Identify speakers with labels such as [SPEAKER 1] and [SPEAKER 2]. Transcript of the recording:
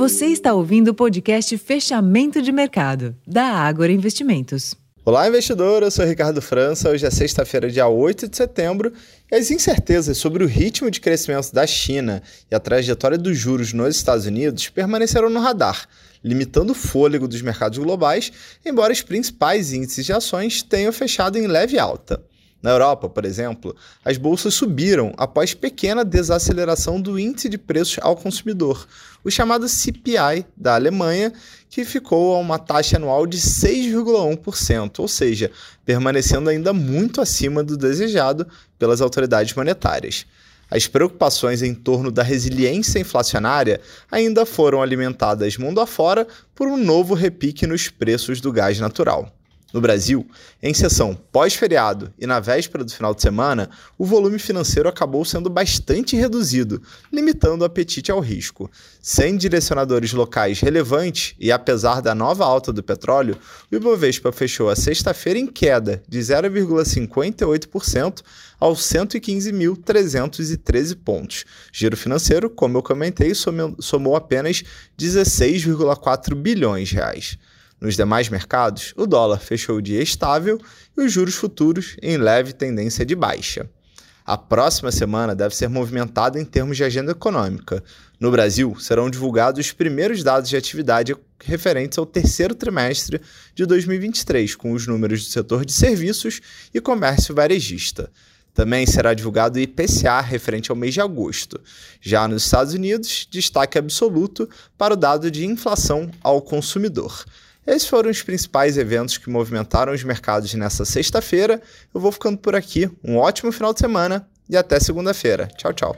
[SPEAKER 1] Você está ouvindo o podcast Fechamento de Mercado, da Ágora Investimentos.
[SPEAKER 2] Olá, investidor. Eu sou Ricardo França. Hoje é sexta-feira, dia 8 de setembro, e as incertezas sobre o ritmo de crescimento da China e a trajetória dos juros nos Estados Unidos permaneceram no radar, limitando o fôlego dos mercados globais, embora os principais índices de ações tenham fechado em leve alta. Na Europa, por exemplo, as bolsas subiram após pequena desaceleração do índice de preços ao consumidor, o chamado CPI da Alemanha, que ficou a uma taxa anual de 6,1%, ou seja, permanecendo ainda muito acima do desejado pelas autoridades monetárias. As preocupações em torno da resiliência inflacionária ainda foram alimentadas mundo afora por um novo repique nos preços do gás natural. No Brasil, em sessão pós-feriado e na véspera do final de semana, o volume financeiro acabou sendo bastante reduzido, limitando o apetite ao risco. Sem direcionadores locais relevantes e apesar da nova alta do petróleo, o Ibovespa fechou a sexta-feira em queda de 0,58% aos 115.313 pontos. Giro financeiro, como eu comentei, somou apenas 16,4 bilhões de reais. Nos demais mercados, o dólar fechou o dia estável e os juros futuros em leve tendência de baixa. A próxima semana deve ser movimentada em termos de agenda econômica. No Brasil, serão divulgados os primeiros dados de atividade referentes ao terceiro trimestre de 2023, com os números do setor de serviços e comércio varejista. Também será divulgado o IPCA referente ao mês de agosto. Já nos Estados Unidos, destaque absoluto para o dado de inflação ao consumidor. Esses foram os principais eventos que movimentaram os mercados nessa sexta-feira. Eu vou ficando por aqui. Um ótimo final de semana e até segunda-feira. Tchau, tchau.